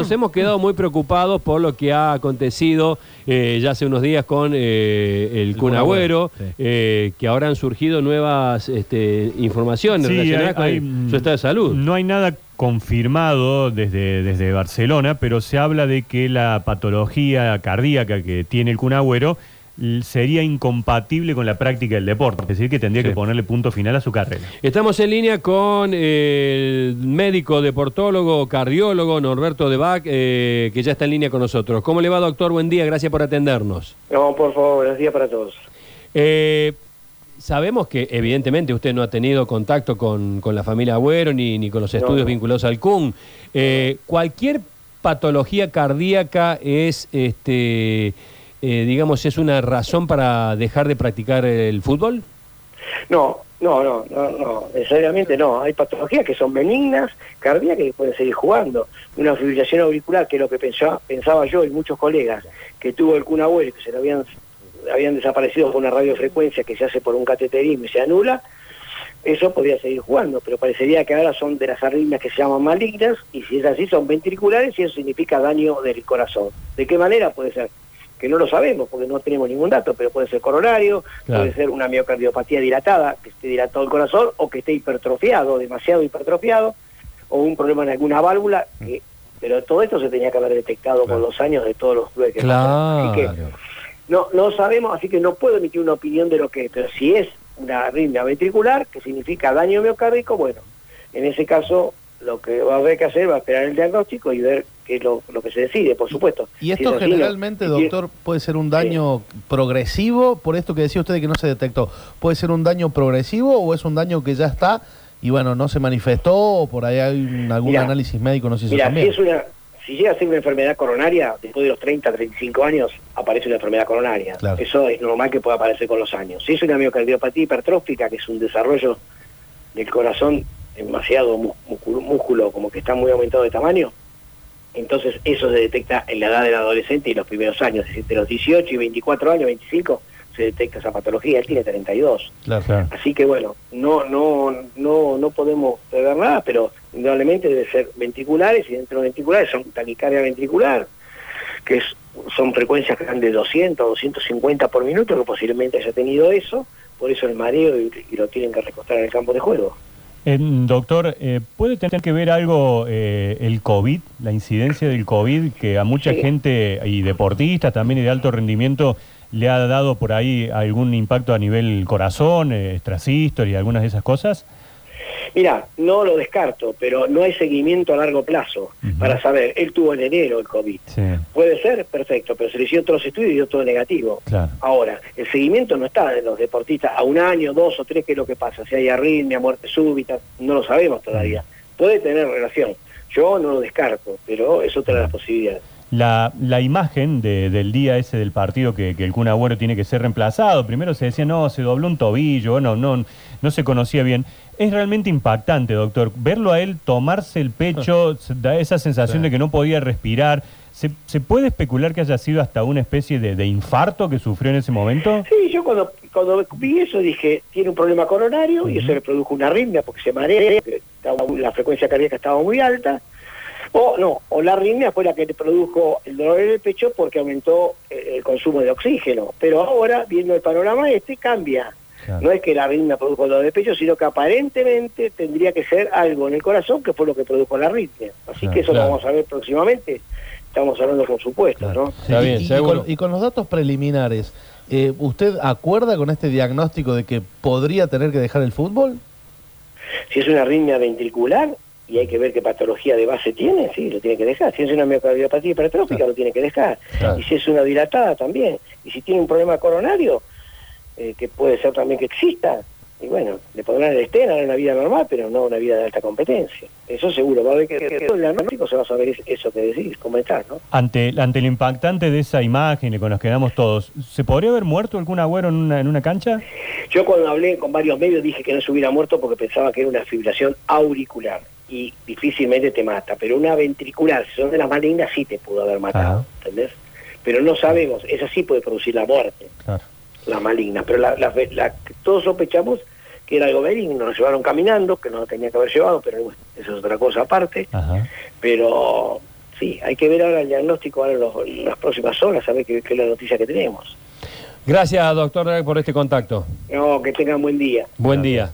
nos hemos quedado muy preocupados por lo que ha acontecido eh, ya hace unos días con eh, el, El Kun Kun Agüero, Agüero, sí. eh, que ahora han surgido nuevas este, informaciones Sí, relacionadas hay- con hay, su estado de salud. No hay nada confirmado desde, desde Barcelona, pero se habla de que la patología cardíaca que tiene el Kun Agüero l- sería incompatible con la práctica del deporte, es decir, que tendría Sí. que ponerle punto final a su carrera. Estamos en línea con el médico, deportólogo, cardiólogo Norberto Debac, eh, que ya está en línea con nosotros. ¿Cómo le va, doctor? Buen día, gracias por atendernos. No, por favor, buenos días para todos. Eh, sabemos que evidentemente usted no ha tenido contacto con, con la familia Agüero ni, ni con los estudios no. vinculados al CUN. Eh, ¿Cualquier patología cardíaca es, este, eh, digamos, es una razón para dejar de practicar el fútbol? No, no, no, no, no, necesariamente no. Hay patologías que son benignas, cardíacas que pueden seguir jugando. Una fibrilación auricular, que es lo que pensaba, pensaba yo y muchos colegas, que tuvo el Kun y que se le habían, habían desaparecido con una radiofrecuencia que se hace por un cateterismo y se anula, eso podría seguir jugando, pero parecería que ahora son de las arritmias que se llaman malignas, y si es así son ventriculares y eso significa daño del corazón. ¿De qué manera puede ser? Que no lo sabemos porque no tenemos ningún dato, pero puede ser coronario, Claro. puede ser una miocardiopatía dilatada, que esté dilatado el corazón, o que esté hipertrofiado, demasiado hipertrofiado, o un problema en alguna válvula, que- pero todo esto se tenía que haber detectado con los años de todos los clubes que pasaron. Así que no, no sabemos, así que no puedo emitir una opinión de lo que es, pero si es una arritmia ventricular, que significa daño miocárdico, bueno, en ese caso lo que va a haber que hacer va a esperar el diagnóstico y ver es lo, lo que se decide, por supuesto. Y Si esto es generalmente, doctor, puede ser un daño progresivo, por esto que decía usted de que no se detectó. ¿Puede ser un daño progresivo o es un daño que ya está y bueno, no se manifestó o por ahí hay un- algún análisis médico, no se hizo Mira, si, también? es una, si llega a ser una enfermedad coronaria, después de los 30, 35 años, aparece una enfermedad coronaria. Claro. Eso es normal que pueda aparecer con los años. Si es una miocardiopatía hipertrófica, que es un desarrollo del corazón demasiado músculo, como que está muy aumentado de tamaño, entonces eso se detecta en la edad del adolescente y los primeros años, es decir, de los 18 y 24 años, 25, se detecta esa patología, él tiene 32. Claro. Claro. Así que bueno, no, no, no, no podemos prever nada, pero indudablemente debe ser ventriculares y dentro de ventriculares son taquicardia ventricular, que es, son frecuencias que van de 200 a 250 por minuto, que posiblemente haya tenido eso, por eso el mareo y, y lo tienen que recostar en el campo de juego. Eh, doctor, eh, ¿puede tener que ver algo eh, el COVID, la incidencia del COVID, que a mucha Sí. gente y deportistas también y de alto rendimiento le ha dado por ahí algún impacto a nivel corazón, eh, extrasístole y algunas de esas cosas? Mira, no lo descarto, pero no hay seguimiento a largo plazo para saber, él tuvo en enero el COVID. Sí, Puede ser, perfecto, pero se le hicieron otros estudios y dio todo negativo. claro. Ahora, el seguimiento no está de los deportistas a un año, dos o tres, qué es lo que pasa. Si hay arritmia, muerte súbita, no lo sabemos todavía. Puede tener relación. Yo no lo descarto, pero es otra de las posibilidades. La, la imagen de- del día ese del partido que, que el Kun Agüero tiene que ser reemplazado, primero se decía, no, se dobló un tobillo, bueno, no, no se conocía bien. Es realmente impactante, doctor, verlo a él tomarse el pecho, se da esa sensación Sí. de que no podía respirar. ¿Se, se puede especular que haya sido hasta una especie de, de infarto que sufrió en ese momento? Sí, yo cuando, cuando vi eso dije, tiene un problema coronario y eso le produjo una arritmia porque se marea, la frecuencia cardíaca estaba muy alta. O no, o la arritmia fue la que produjo el dolor en el pecho porque aumentó eh, el consumo de oxígeno. Pero ahora, viendo el panorama este, cambia. Claro. No es que la arritmia produjo el dolor de pecho, sino que aparentemente tendría que ser algo en el corazón que fue lo que produjo la arritmia. Así Claro, que eso claro. lo vamos a ver próximamente. Estamos hablando con supuestos, Claro. ¿no? Está Y- bien, y, y seguro. con, y con los datos preliminares, eh, ¿usted acuerda con este diagnóstico de que podría tener que dejar el fútbol? Si es una arritmia ventricular y hay que ver qué patología de base tiene, sí, lo tiene que dejar. Si es una miocardiopatía hipertrófica, Claro. lo tiene que dejar. Claro. Y si es una dilatada, también. Y si tiene un problema coronario, eh, que puede ser también que exista, y bueno, le pondrán el estén, hará una vida normal, pero no una vida de alta competencia. Eso seguro, va a haber que, que- que el diagnóstico se va a saber es- eso que decís, comentar, ¿no? Ante, ante lo impactante de esa imagen con los que quedamos todos, ¿se podría haber muerto el Kun Agüero en una, en una cancha? Yo cuando hablé con varios medios dije que no se hubiera muerto porque pensaba que era una fibrilación auricular y difícilmente te mata, pero una ventricular, si son de las malignas, sí te pudo haber matado. ¿entendés? Pero no sabemos, esa sí puede producir la muerte, Claro. la maligna, pero la, la- la que todos sospechamos que era algo benigno, nos llevaron caminando, que no lo tenía que haber llevado, pero bueno, eso es otra cosa aparte, Ajá. pero sí, hay que ver ahora el diagnóstico ahora en, los- en las próximas horas, a ver qué, qué es la noticia que tenemos. Gracias, doctor, por este contacto. No, que tengan buen día. Buen día.